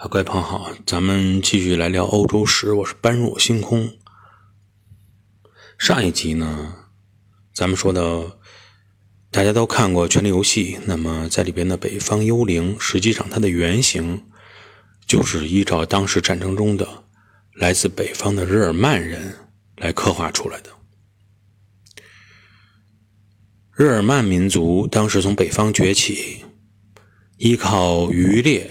各位朋友好，咱们继续来聊欧洲史。我是般若星空。上一集呢，咱们说到，大家都看过《权力游戏》，那么在里边的北方幽灵，实际上它的原型就是依照当时战争中的来自北方的日耳曼人来刻画出来的。日耳曼民族当时从北方崛起，依靠渔猎。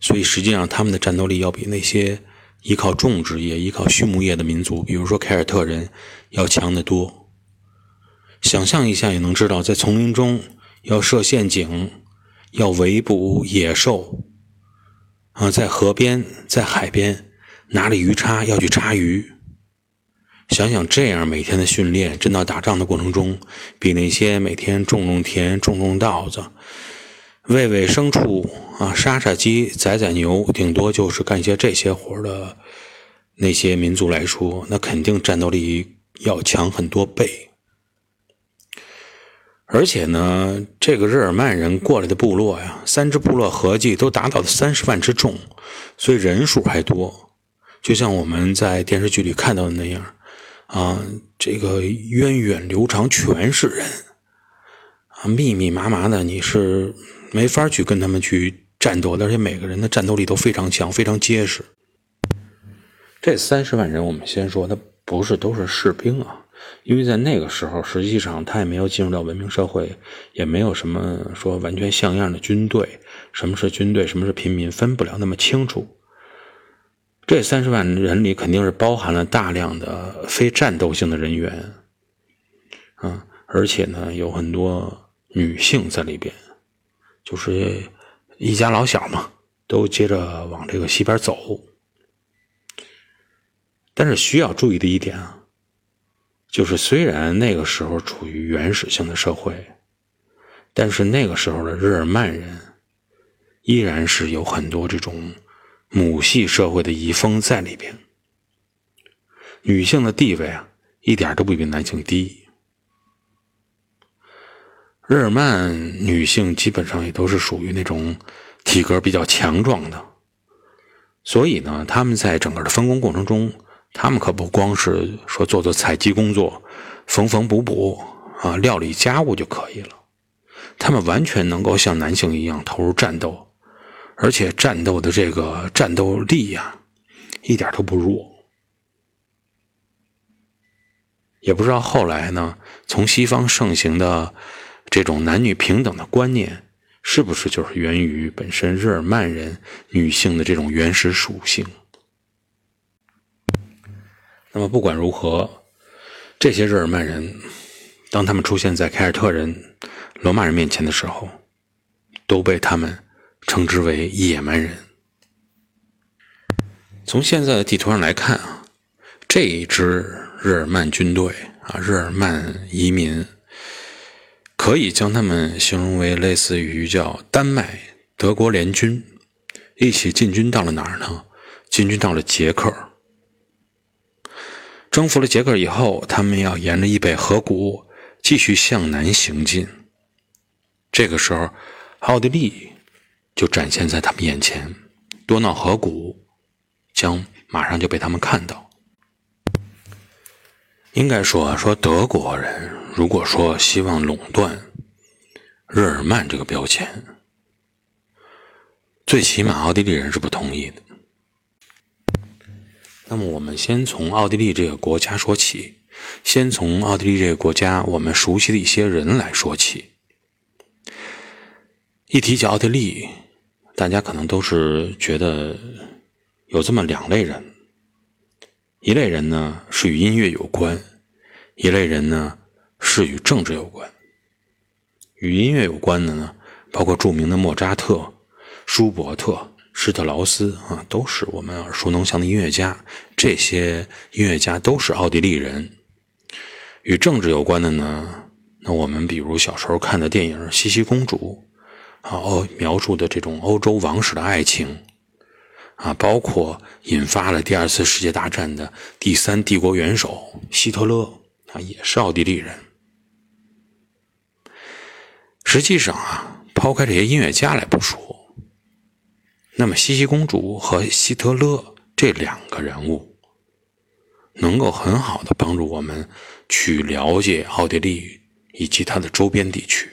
所以实际上，他们的战斗力要比那些依靠种植业、依靠畜牧业的民族，比如说凯尔特人，要强得多。想象一下也能知道，在丛林中要设陷阱，要围捕野兽，啊，在河边、在海边拿着鱼叉要去叉鱼。想想这样每天的训练，真到打仗的过程中，比那些每天种种田、种种稻子。喂喂牲畜啊，杀杀鸡，宰宰牛，顶多就是干一些这些活的那些民族来说，那肯定战斗力要强很多倍。而且呢，这个日耳曼人过来的部落呀，三支部落合计都达到了三十万之众，所以人数还多。就像我们在电视剧里看到的那样啊，这个源远流长，全是人啊，密密麻麻的，你是。没法去跟他们去战斗，而且每个人的战斗力都非常强，非常结实。这三十万人，我们先说，他不是都是士兵啊，因为在那个时候，实际上他也没有进入到文明社会，也没有什么说完全像样的军队，什么是军队，什么是平民，分不了那么清楚。这三十万人里，肯定是包含了大量的非战斗性的人员，啊，而且呢，有很多女性在里边。就是一家老小嘛，都接着往这个西边走。但是需要注意的一点啊，就是虽然那个时候处于原始性的社会，但是那个时候的日耳曼人依然是有很多这种母系社会的遗风在里边。女性的地位啊，一点都不比男性低。日耳曼女性基本上也都是属于那种体格比较强壮的，所以呢，他们在整个的分工过程中，他们可不光是说做做采集工作、缝缝补补啊、料理家务就可以了，他们完全能够像男性一样投入战斗，而且战斗的这个战斗力呀，一点都不弱。也不知道后来呢，从西方盛行的。这种男女平等的观念，是不是就是源于本身日耳曼人女性的这种原始属性？那么不管如何，这些日耳曼人，当他们出现在凯尔特人、罗马人面前的时候，都被他们称之为野蛮人。从现在的地图上来看啊，这一支日耳曼军队啊，日耳曼移民。可以将他们形容为类似于叫丹麦、德国联军一起进军到了哪儿呢？进军到了捷克，征服了捷克以后，他们要沿着易北河谷继续向南行进。这个时候，奥地利就展现在他们眼前，多瑙河谷将马上就被他们看到。应该说，说德国人。如果说希望垄断日耳曼这个标签，最起码奥地利人是不同意的。那么，我们先从奥地利这个国家说起，先从奥地利这个国家我们熟悉的一些人来说起。一提起奥地利，大家可能都是觉得有这么两类人：一类人呢是与音乐有关，一类人呢。是与政治有关，与音乐有关的呢，包括著名的莫扎特、舒伯特、施特劳斯啊，都是我们耳熟能详的音乐家。这些音乐家都是奥地利人。与政治有关的呢，那我们比如小时候看的电影《茜茜公主》，啊，欧描述的这种欧洲王室的爱情，啊，包括引发了第二次世界大战的第三帝国元首希特勒，啊，也是奥地利人。实际上啊，抛开这些音乐家来不说，那么茜茜公主和希特勒这两个人物，能够很好的帮助我们去了解奥地利以及它的周边地区，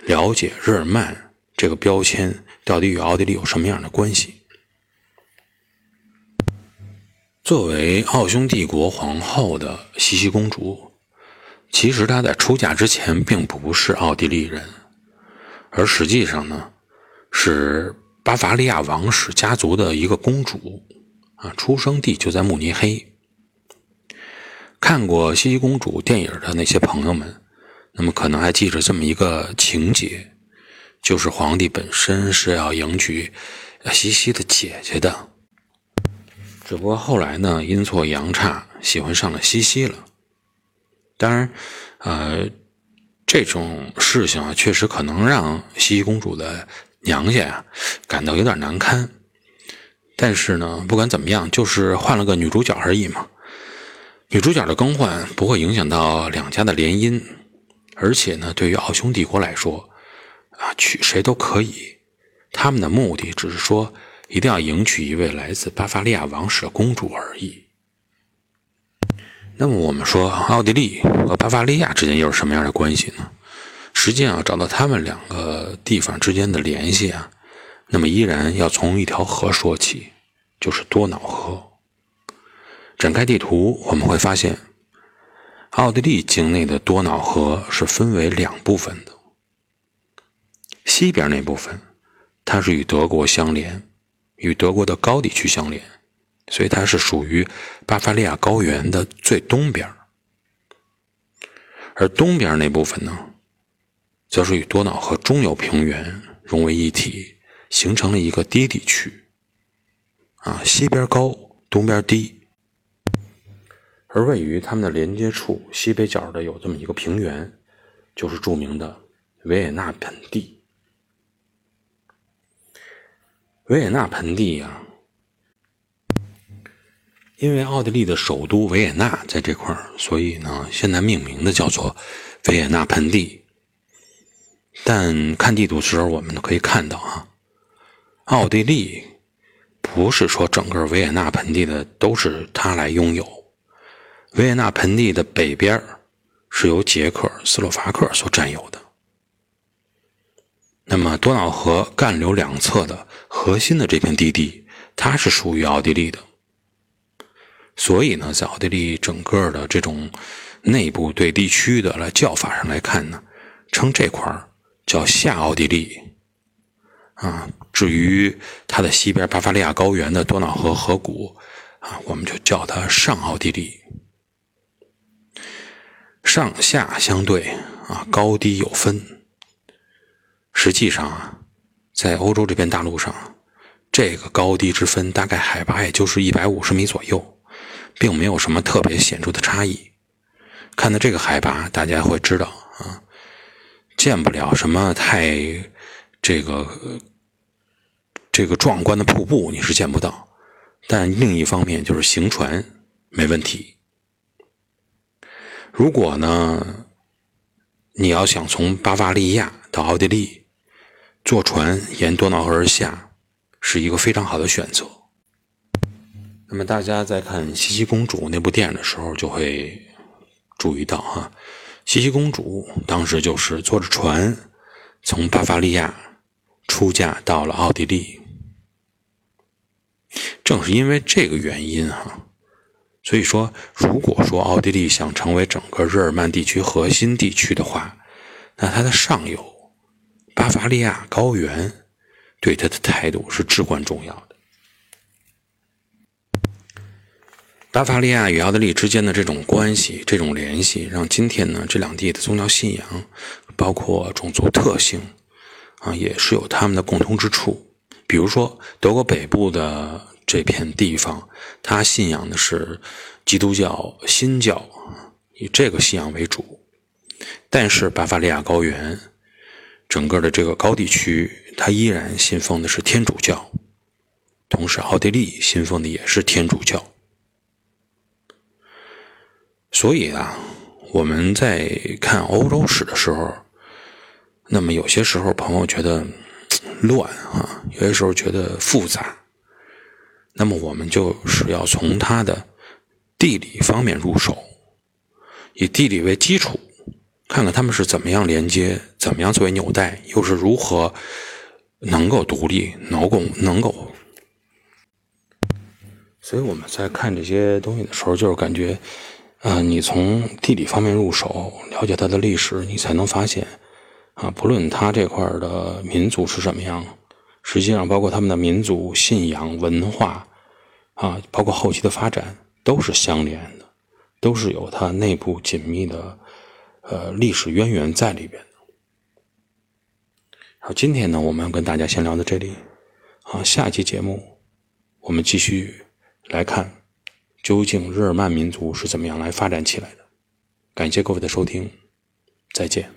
了解日耳曼这个标签到底与奥地利有什么样的关系。作为奥匈帝国皇后的西西公主，其实她在出嫁之前并不是奥地利人，而实际上呢是。巴伐利亚王室家族的一个公主啊，出生地就在慕尼黑。看过《茜茜公主》电影的那些朋友们，那么可能还记着这么一个情节，就是皇帝本身是要迎娶西西的姐姐的，只不过后来呢，阴错阳差喜欢上了西西了。当然，呃，这种事情啊，确实可能让西西公主的。娘家呀，感到有点难堪，但是呢，不管怎么样，就是换了个女主角而已嘛。女主角的更换不会影响到两家的联姻，而且呢，对于奥匈帝国来说，啊，娶谁都可以。他们的目的只是说，一定要迎娶一位来自巴伐利亚王室的公主而已。那么，我们说奥地利和巴伐利亚之间又是什么样的关系呢？实际上，找到他们两个地方之间的联系啊，那么依然要从一条河说起，就是多瑙河。展开地图，我们会发现，奥地利境内的多瑙河是分为两部分的。西边那部分，它是与德国相连，与德国的高地区相连，所以它是属于巴伐利亚高原的最东边。而东边那部分呢？则是与多瑙河中游平原融为一体，形成了一个低地区。啊，西边高，东边低，而位于它们的连接处西北角的有这么一个平原，就是著名的维也纳盆地。维也纳盆地呀，因为奥地利的首都维也纳在这块儿，所以呢，现在命名的叫做维也纳盆地。但看地图时候，我们可以看到啊，奥地利不是说整个维也纳盆地的都是它来拥有。维也纳盆地的北边是由捷克斯洛伐克所占有的。那么多瑙河干流两侧的核心的这片地地，它是属于奥地利的。所以呢，在奥地利整个的这种内部对地区的来叫法上来看呢，称这块。叫下奥地利，啊，至于它的西边巴伐利亚高原的多瑙河河谷，啊，我们就叫它上奥地利。上下相对，啊，高低有分。实际上啊，在欧洲这片大陆上，这个高低之分大概海拔也就是一百五十米左右，并没有什么特别显著的差异。看到这个海拔，大家会知道啊。见不了什么太这个这个壮观的瀑布，你是见不到。但另一方面，就是行船没问题。如果呢，你要想从巴伐利亚到奥地利，坐船沿多瑙河而下，是一个非常好的选择。那么大家在看《茜茜公主》那部电影的时候，就会注意到哈。茜茜公主当时就是坐着船从巴伐利亚出嫁到了奥地利。正是因为这个原因哈，所以说，如果说奥地利想成为整个日耳曼地区核心地区的话，那它的上游巴伐利亚高原对他的态度是至关重要的。巴伐利亚与奥地利之间的这种关系、这种联系，让今天呢这两地的宗教信仰，包括种族特性，啊，也是有他们的共通之处。比如说，德国北部的这片地方，它信仰的是基督教新教，以这个信仰为主；但是巴伐利亚高原整个的这个高地区，它依然信奉的是天主教，同时奥地利信奉的也是天主教。所以啊，我们在看欧洲史的时候，那么有些时候朋友觉得乱啊，有些时候觉得复杂。那么我们就是要从它的地理方面入手，以地理为基础，看看他们是怎么样连接，怎么样作为纽带，又是如何能够独立，能够能够。所以我们在看这些东西的时候，就是感觉，啊，你从地理方面入手，了解它的历史，你才能发现，啊，不论它这块的民族是什么样，实际上包括他们的民族信仰文化。啊，包括后期的发展都是相连的，都是有它内部紧密的呃历史渊源在里边。好，今天呢，我们跟大家先聊到这里。啊，下期节目我们继续来看，究竟日耳曼民族是怎么样来发展起来的。感谢各位的收听，再见。